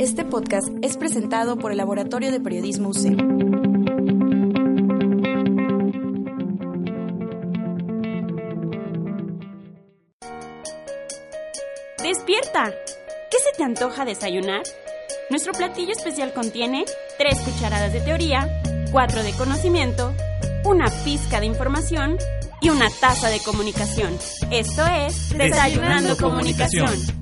Este podcast es presentado por el Laboratorio de Periodismo UC. ¡Despierta! ¿Qué se te antoja desayunar? Nuestro platillo especial contiene 3 cucharadas de teoría, 4 de conocimiento, una pizca de información y una taza de comunicación. Esto es Desayunando, Comunicación.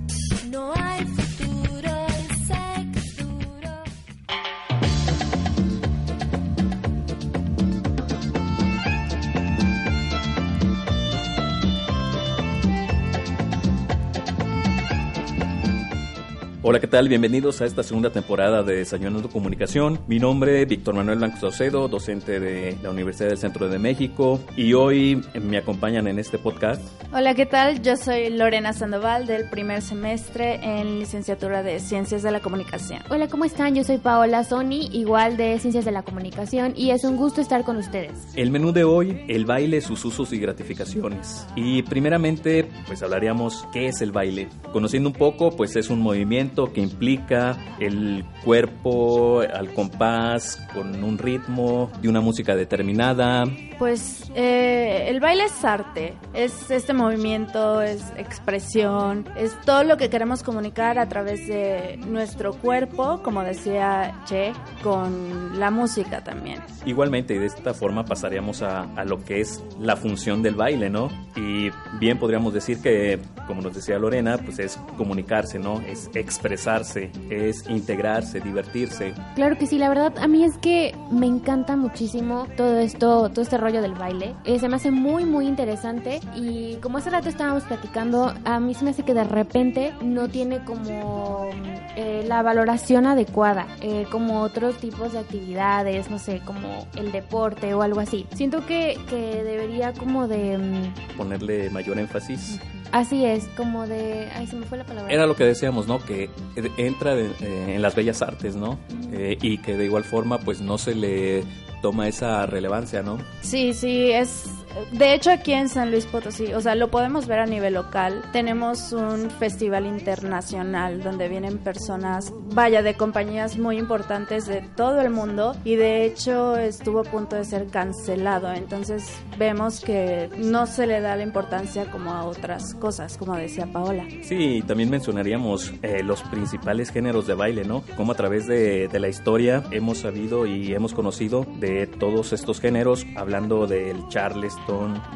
Hola, ¿qué tal? Bienvenidos a esta segunda temporada de Desayunando Comunicación. Mi nombre es Víctor Manuel Blanco Saucedo, docente de la Universidad del Centro de México, y hoy me acompañan en este podcast. Hola, ¿qué tal? Yo soy Lorena Sandoval del primer semestre en licenciatura de Ciencias de la Comunicación. Hola, ¿cómo están? Yo soy Paola Sony, igual de Ciencias de la Comunicación, y es un gusto estar con ustedes. El menú de hoy, el baile, sus usos y gratificaciones. Y primeramente, pues hablaríamos qué es el baile. Conociendo un poco, pues es un movimiento que implica el cuerpo al compás, con un ritmo, de una música determinada. Pues eh, el baile es arte, es este movimiento, es expresión, es todo lo que queremos comunicar a través de nuestro cuerpo, como decía Che, con la música también. Igualmente, y de esta forma pasaríamos a, a lo que es la función del baile, ¿no? Y bien podríamos decir que, como nos decía Lorena, pues es comunicarse, ¿no? Es expresarse, es integrarse, divertirse. Claro que sí, la verdad a mí es que me encanta muchísimo todo esto, todo este rollo del baile. Eh, se me hace muy, muy interesante y como hace rato estábamos platicando, a mí se me hace que de repente no tiene como eh, la valoración adecuada, eh, como otros tipos de actividades, no sé, como el deporte o algo así. Siento que, que debería como de... mm, Ponerle mayor énfasis. Así es, como de... Ay, se me fue la palabra. Era lo que decíamos, ¿no? Que entra de- eh, en las bellas artes, ¿no? Eh, y que de igual forma, pues no se le toma esa relevancia, ¿no? Sí, sí, es... De hecho, aquí en San Luis Potosí, o sea, lo podemos ver a nivel local. Tenemos un festival internacional donde vienen personas, vaya, de compañías muy importantes de todo el mundo y de hecho estuvo a punto de ser cancelado. Entonces vemos que no se le da la importancia como a otras cosas, como decía Paola. Sí, también mencionaríamos eh, los principales géneros de baile, ¿no? Como a través de, la historia hemos sabido y hemos conocido de todos estos géneros, hablando del charleston,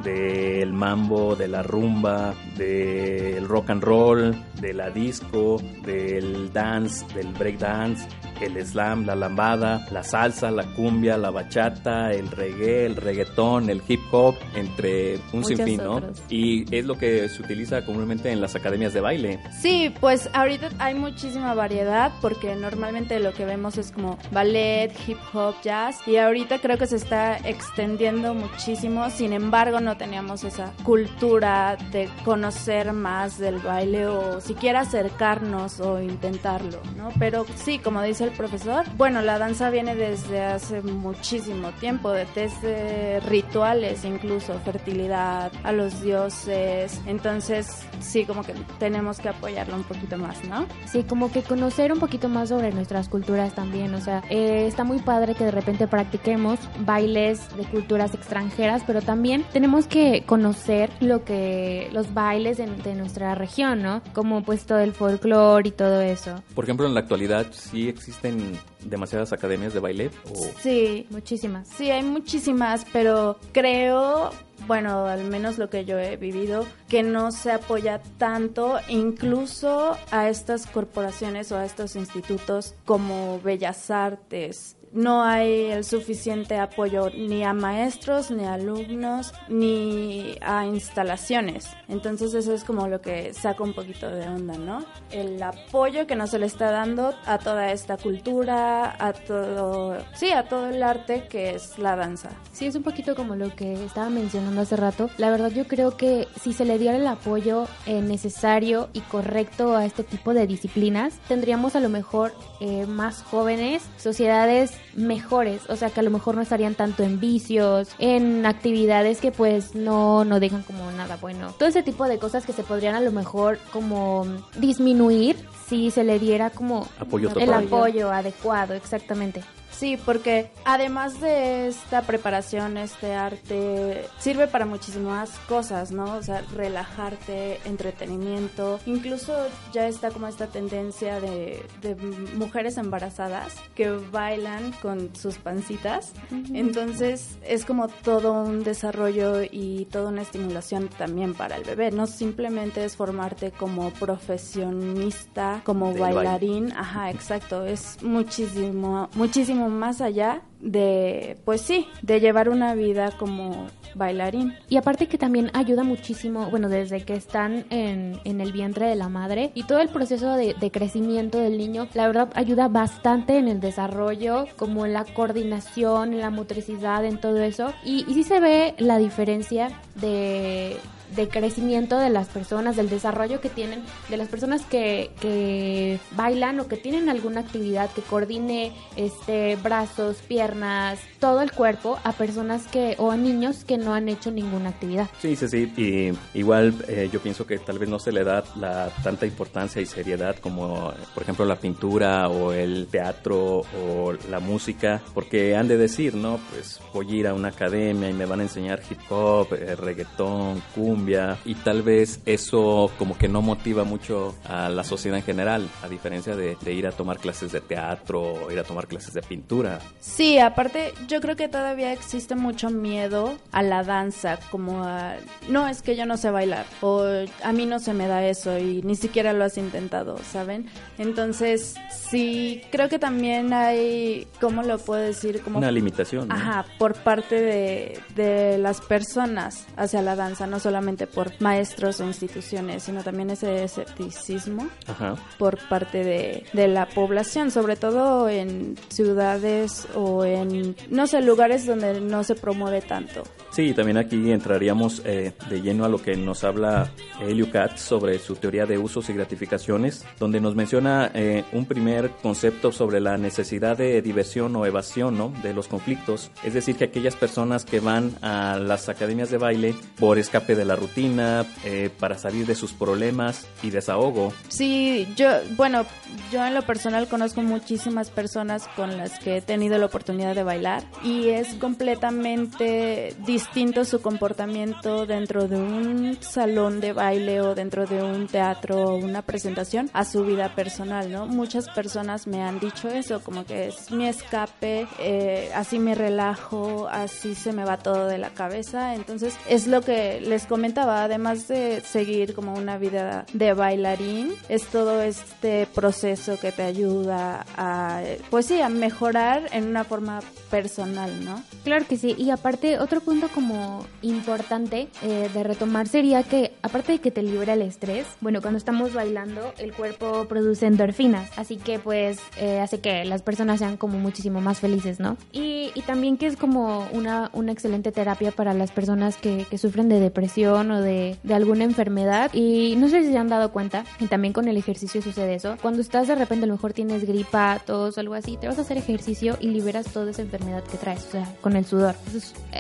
del mambo, de la rumba, del rock and roll, de la disco, del dance, del break dance, el slam, la lambada, la salsa, la cumbia, la bachata, el reggae, el reggaetón, el hip hop, entre un Muchos sinfín, ¿no? otros. Y es lo que se utiliza comúnmente en las academias de baile. Sí, pues ahorita hay muchísima variedad porque normalmente lo que vemos es como ballet, hip hop, jazz y ahorita creo que se está extendiendo muchísimo, sin embargo no teníamos esa cultura de conocer más del baile o siquiera acercarnos o intentarlo, ¿no? Pero sí, como dice el profesor, bueno, la danza viene desde hace muchísimo tiempo, de- desde rituales incluso, fertilidad, a los dioses, entonces sí, como que tenemos que apoyarlo un poquito más, ¿no? Sí, como que conocer un poquito más sobre nuestras culturas también, o sea, eh, está muy padre que de repente practiquemos bailes de culturas extranjeras, pero también tenemos que conocer lo que los bailes de, de nuestra región, ¿no? Como pues todo el folclore y todo eso. Por ejemplo, en la actualidad sí existen demasiadas academias de baile o Sí, Muchísimas. Sí, hay muchísimas, pero creo, bueno, al menos lo que yo he vivido, que no se apoya tanto incluso a estas corporaciones o a estos institutos como Bellas Artes. No hay el suficiente apoyo ni a maestros, ni a alumnos, ni a instalaciones. Entonces eso es como lo que saca un poquito de onda, ¿no? El apoyo que no se le está dando a toda esta cultura, a todo, sí, a todo el arte que es la danza. Sí, es un poquito como lo que estaba mencionando hace rato. La verdad yo creo que si se le diera el apoyo eh, necesario y correcto a este tipo de disciplinas, tendríamos a lo mejor eh, más jóvenes, sociedades mejores, o sea que a lo mejor no estarían tanto en vicios, en actividades que pues no, no dejan como nada bueno. Todo ese tipo de cosas que se podrían a lo mejor como disminuir si se le diera como Apoyo el total. apoyo adecuado, exactamente. Sí, porque además de esta preparación, este arte sirve para muchísimas cosas, ¿no? O sea, relajarte, entretenimiento. Incluso ya está como esta tendencia de, de mujeres embarazadas que bailan con sus pancitas. Entonces es como todo un desarrollo y toda una estimulación también para el bebé. No simplemente es formarte como profesionista, como Del baile. bailarín. Ajá, exacto. Es muchísimo, muchísimo más allá de, pues sí, de llevar una vida como bailarín. Y aparte que también ayuda muchísimo, bueno, desde que están en, en el vientre de la madre y todo el proceso de, de crecimiento del niño, la verdad ayuda bastante en el desarrollo, como en la coordinación, en la motricidad, en todo eso. Y, y sí se ve la diferencia de de crecimiento de las personas, del desarrollo que tienen, de las personas que, que bailan o que tienen alguna actividad que coordine este brazos, piernas, todo el cuerpo a personas que o a niños que no han hecho ninguna actividad. Sí, sí, sí. Y igual eh, yo pienso que tal vez no se le da la tanta importancia y seriedad como, por ejemplo, la pintura o el teatro o la música, porque han de decir, ¿no? Pues voy a ir a una academia y me van a enseñar hip hop, eh, reggaetón, cumbia, y tal vez eso como que no motiva mucho a la sociedad en general, a diferencia de, de ir a tomar clases de teatro o ir a tomar clases de pintura. Sí, aparte yo creo que todavía existe mucho miedo a la danza, como a, no es que yo no sé bailar o a mí no se me da eso y ni siquiera lo has intentado, ¿saben? Entonces, sí, creo que también hay, ¿cómo lo puedo decir? Como Una limitación. ¿no? Ajá, por parte de, de las personas hacia la danza, no solamente por maestros o instituciones, sino también ese escepticismo Ajá. por parte de, de la población, sobre todo en ciudades o en, no sé, lugares donde no se promueve tanto. Sí, también aquí entraríamos eh, de lleno a lo que nos habla Elio Katz sobre su teoría de usos y gratificaciones, donde nos menciona eh, un primer concepto sobre la necesidad de diversión o evasión ¿no? de los conflictos. Es decir, que aquellas personas que van a las academias de baile por escape de la rutina, eh, para salir de sus problemas y desahogo. Sí, yo, bueno, yo en lo personal conozco muchísimas personas con las que he tenido la oportunidad de bailar y es completamente distinto su comportamiento dentro de un salón de baile o dentro de un teatro o una presentación a su vida personal, ¿no? Muchas personas me han dicho eso, como que es mi escape, eh, así me relajo, así se me va todo de la cabeza, entonces es lo que les comentaba, además de seguir como una vida de bailarín, es todo este proceso que te ayuda a, pues sí, a mejorar en una forma personal, ¿no? Claro que sí, y aparte otro punto como importante eh, de retomar sería que aparte de que te libera el estrés, bueno, cuando estamos bailando el cuerpo produce endorfinas, así que pues eh, hace que las personas sean como muchísimo más felices, ¿no? Y, y también que es como una, una excelente terapia para las personas que, que sufren de depresión o de, de alguna enfermedad y no sé si se han dado cuenta, y también con el ejercicio sucede eso, cuando estás de repente a lo mejor tienes gripa, tos, algo así, te vas a hacer ejercicio y liberas toda esa enfermedad que traes, o sea, con el sudor.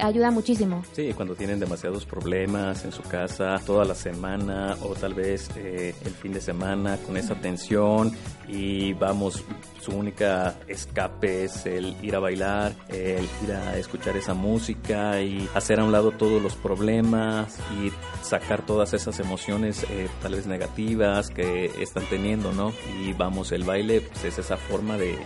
Ayuda muchísimo. Sí, cuando tienen demasiados problemas en su casa toda la semana o tal vez eh, el fin de semana con esa tensión y vamos, su única escape es el ir a bailar, el ir a escuchar esa música y hacer a un lado todos los problemas y sacar todas esas emociones eh, tal vez negativas que están teniendo, ¿no? Y vamos, el baile pues, es esa forma de,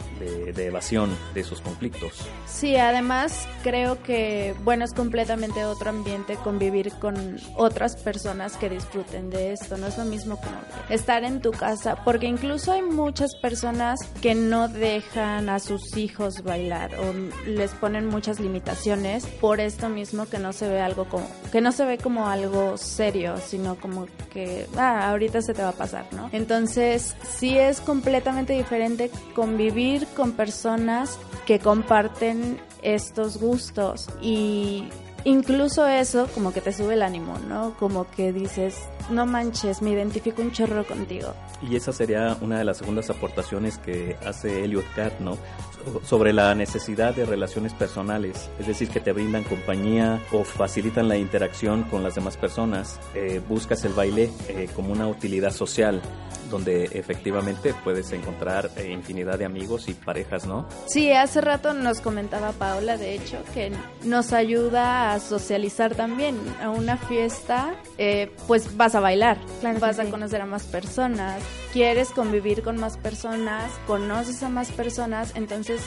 evasión de esos conflictos. Sí, además creo que, bueno, es completamente otro ambiente convivir con otras personas que disfruten de esto. No es lo mismo como estar en tu casa, porque incluso hay muchas personas que no dejan a sus hijos bailar o les ponen muchas limitaciones por esto mismo que no se ve algo como, que no se ve como algo serio, sino como que, ah, ahorita se te va a pasar, ¿no? Entonces, sí es completamente diferente convivir con personas que comparten estos gustos y incluso eso como que te sube el ánimo, ¿no? Como que dices, no manches, me identifico un chorro contigo. Y esa sería una de las segundas aportaciones que hace Elliot Cat, ¿no? So- Sobre la necesidad de relaciones personales, es decir, que te brindan compañía o facilitan la interacción con las demás personas. Eh, buscas el baile eh, como una utilidad social, donde efectivamente puedes encontrar eh, infinidad de amigos y parejas, ¿no? Sí, hace rato nos comentaba Paola, de hecho, que nos ayuda a socializar también. A una fiesta, eh, pues vas a bailar, Claro vas a sí. conocer a más personas, quieres convivir con más personas, conoces a más personas, entonces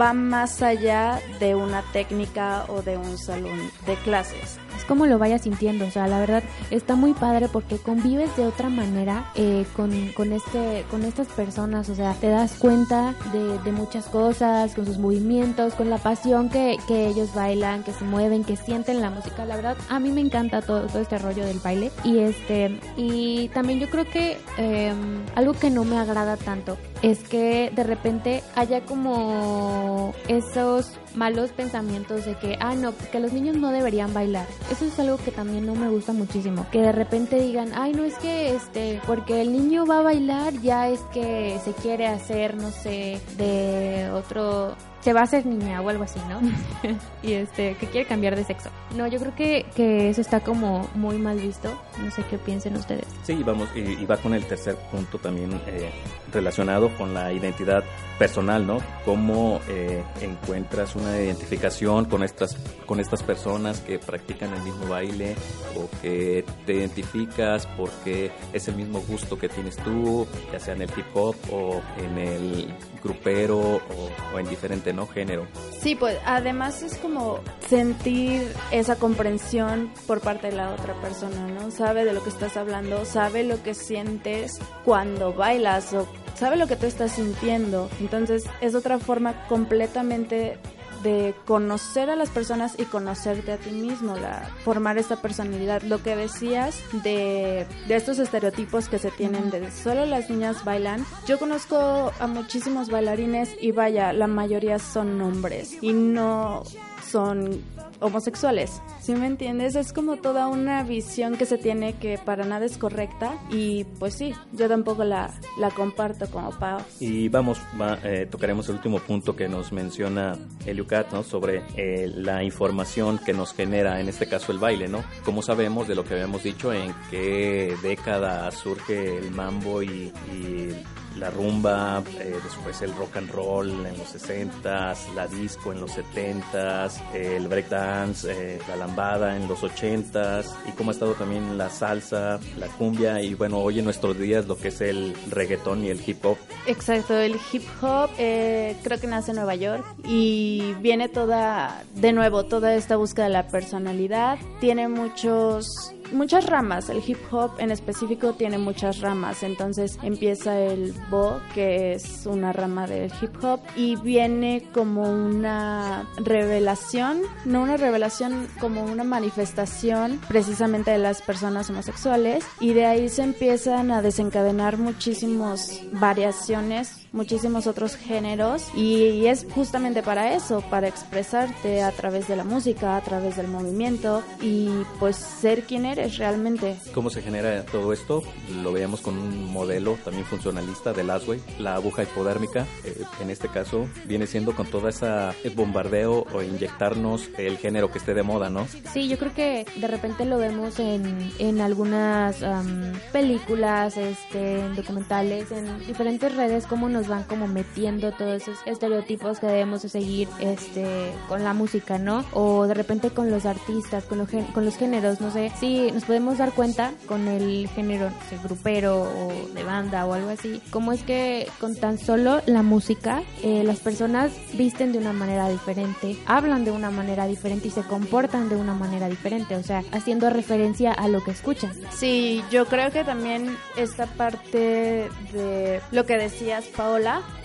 va más allá de una técnica o de un salón de clases. es como lo vayas sintiendo, o sea, la verdad está muy padre porque convives de otra manera eh, con, con, este, con estas personas, o sea, te das cuenta de, muchas cosas, con sus movimientos, con la pasión que, que ellos bailan, que se mueven, que sienten la música, la verdad a mí me encanta todo, todo este rollo del baile. Y este, y también yo creo que eh, algo que no me agrada tanto es que de repente haya como esos malos pensamientos de que, ah, no, que los niños no deberían bailar. Eso es algo que también no me gusta muchísimo. Que de repente digan, ay, no es que, este, porque el niño va a bailar, ya es que se quiere hacer, no sé, de otro, se va a hacer niña o algo así, ¿no? y este, que quiere cambiar de sexo. No, yo creo que, que eso está como muy mal visto. No sé qué piensen ustedes. Sí, vamos, y, y va con el tercer punto también eh, relacionado con la identidad personal, ¿no? Cómo eh, encuentras una identificación con estas, con estas personas que practican el mismo baile o que te identificas porque es el mismo gusto que tienes tú, ya sea en el hip hop o en el grupero o, o en diferente, ¿no? Género. Sí, pues además es como sentir esa comprensión por parte de la otra persona, ¿no? Sabe de lo que estás hablando, sabe lo que sientes cuando bailas o sabe lo que tú estás sintiendo. Entonces es otra forma completamente de conocer a las personas y conocerte a ti mismo, la, formar esta personalidad. Lo que decías de, de estos estereotipos que se tienen de solo las niñas bailan. Yo conozco a muchísimos bailarines y vaya, la mayoría son hombres y no son homosexuales. ¿Sí me entiendes? Es como toda una visión que se tiene que para nada es correcta y pues sí, yo tampoco la, la comparto como Pau. Y vamos, va, eh, tocaremos el último punto que nos menciona Eliucat, ¿no? Sobre eh, la información que nos genera, en este caso el baile, ¿no? Como sabemos de lo que habíamos dicho, en qué década surge el mambo y, y la rumba, eh, después el rock and roll en los 60s, la disco en los 70s, el breakdance, eh, la lambada en los 80s y cómo ha estado también la salsa, la cumbia y bueno, hoy en nuestros días lo que es el reggaetón y el hip hop. Exacto, el hip hop eh, creo que nace en Nueva York y viene toda, de nuevo, toda esta búsqueda de la personalidad. Tiene muchos, muchas ramas, el hip hop en específico tiene muchas ramas, entonces empieza el bo, que es una rama del hip hop, y viene como una revelación, no una revelación, como una manifestación precisamente de las personas homosexuales, y de ahí se empiezan a desencadenar muchísimas variaciones muchísimos otros géneros y es justamente para eso, para expresarte a través de la música, a través del movimiento y pues ser quien eres realmente. ¿Cómo se genera todo esto? Lo veíamos con un modelo también funcionalista del Asway, la aguja hipodérmica. eh, en este caso viene siendo con toda esa bombardeo o inyectarnos el género que esté de moda, ¿no? Sí, yo creo que de repente lo vemos en, en algunas am, películas, este, en documentales, en diferentes redes, cómo nos van como metiendo todos esos estereotipos que debemos de seguir este, con la música, ¿no? O de repente con los artistas, con, los con los géneros, no sé. Sí, nos podemos dar cuenta con el género no sé, grupero o de banda o algo así, cómo es que con tan solo la música eh, las personas visten de una manera diferente, hablan de una manera diferente y se comportan de una manera diferente, o sea, haciendo referencia a lo que escuchan. Sí, yo creo que también esta parte de lo que decías, Paola,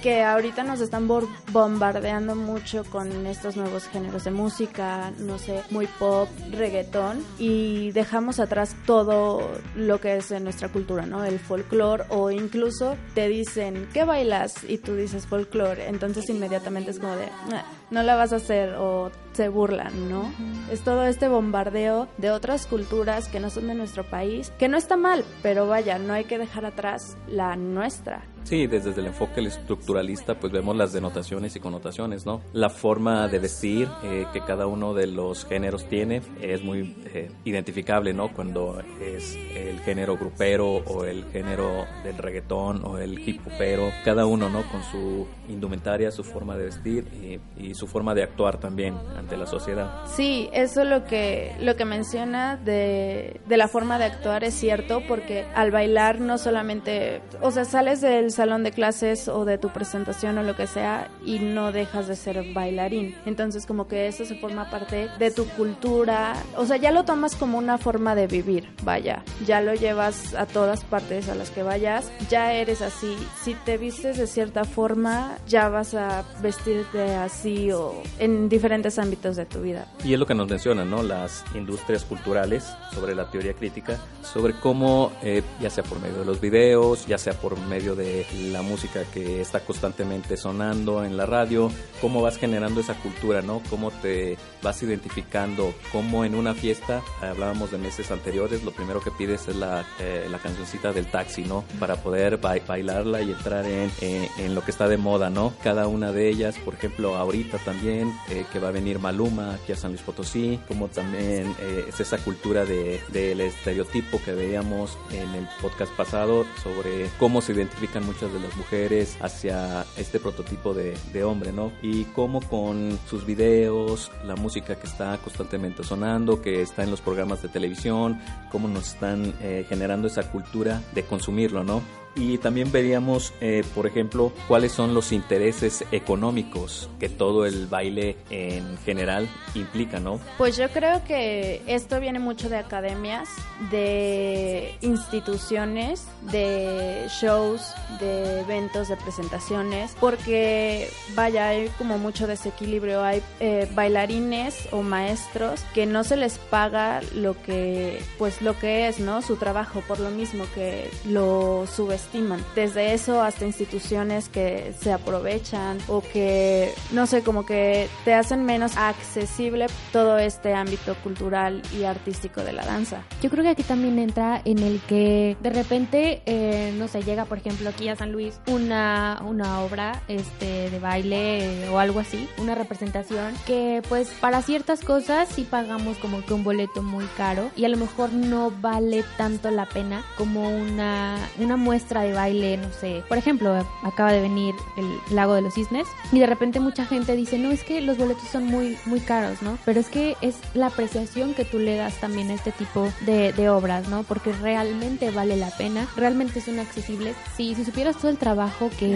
que ahorita nos están bombardeando mucho con estos nuevos géneros de música, no sé, muy pop, reggaetón, y dejamos atrás todo lo que es en nuestra cultura, ¿no? El folclore, o incluso te dicen, ¿qué bailas? Y tú dices folclore, entonces inmediatamente es como de, "Ah, no la vas a hacer o se burlan, ¿no? Es todo este bombardeo de otras culturas que no son de nuestro país, que no está mal, pero vaya, no hay que dejar atrás la nuestra. Sí, desde el enfoque estructuralista pues vemos las denotaciones y connotaciones, ¿no? La forma de vestir eh, que cada uno de los géneros tiene es muy eh, identificable, ¿no? Cuando es el género grupero o el género del reggaetón o el hip hopero, cada uno, ¿no? Con su indumentaria, su forma de vestir y, y su forma de actuar también ante la sociedad. Sí, eso lo que, lo que menciona de, de la forma de actuar es cierto, porque al bailar no solamente, o sea, sales del salón de clases o de tu presentación o lo que sea y no dejas de ser bailarín. Entonces como que eso se forma parte de tu cultura, o sea, ya lo tomas como una forma de vivir, vaya, ya lo llevas a todas partes a las que vayas, ya eres así. Si te vistes de cierta forma, ya vas a vestirte así en diferentes ámbitos de tu vida. Y es lo que nos mencionan, ¿no? Las industrias culturales sobre la teoría crítica, sobre cómo, eh, ya sea por medio de los videos, ya sea por medio de la música que está constantemente sonando en la radio, cómo vas generando esa cultura, ¿no? Cómo te vas identificando, cómo en una fiesta, hablábamos de meses anteriores, lo primero que pides es la, eh, la cancioncita del taxi, ¿no? Para poder ba bailarla y entrar en, en, lo que está de moda, ¿no? Cada una de ellas, por ejemplo, ahorita también, eh, que va a venir Maluma aquí a San Luis Potosí, como también eh, es esa cultura del de, estereotipo que veíamos en el podcast pasado sobre cómo se identifican muchas de las mujeres hacia este prototipo de, de hombre, ¿no? Cómo con sus videos, la música que está constantemente sonando, que está en los programas de televisión, cómo nos están eh, generando esa cultura de consumirlo, ¿no? Y también veríamos, eh, por ejemplo, cuáles son los intereses económicos que todo el baile en general implica, ¿no? Pues yo creo que esto viene mucho de academias, de instituciones, de shows, de eventos, de presentaciones, porque vaya, hay como mucho desequilibrio, hay eh, bailarines o maestros que no se les paga lo que, pues lo que es, ¿no? Su trabajo, por lo mismo que lo subestiman estiman. Desde eso hasta instituciones que se aprovechan o que, no sé, como que te hacen menos accesible todo este ámbito cultural y artístico de la danza. Yo creo que aquí también entra en el que de repente, eh, no sé, llega por ejemplo aquí a San Luis una, una obra este, de baile o algo así, una representación que pues para ciertas cosas sí pagamos como que un boleto muy caro y a lo mejor no vale tanto la pena como una, una muestra de baile, no sé. Por ejemplo, acaba de venir el Lago de los Cisnes y de repente mucha gente dice, no, es que los boletos son muy, muy caros, ¿no? Pero es que es la apreciación que tú le das también a este tipo de, de obras, ¿no? Porque realmente vale la pena, realmente son accesibles. Sí, si supieras todo el trabajo que,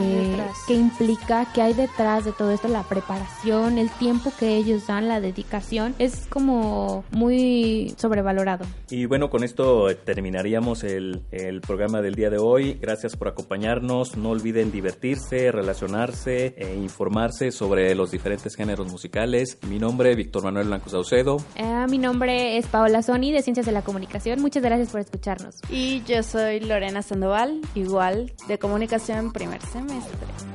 que implica, que hay detrás de todo esto, la preparación, el tiempo que ellos dan, la dedicación, es como muy sobrevalorado. Y bueno, con esto terminaríamos el, el programa del día de hoy. Gracias por acompañarnos. No olviden divertirse, relacionarse e informarse sobre los diferentes géneros musicales. Mi nombre es Víctor Manuel Blanco Saucedo. Uh, mi nombre es Paola Soni de Ciencias de la Comunicación. Muchas gracias por escucharnos. Y yo soy Lorena Sandoval, igual de Comunicación primer semestre.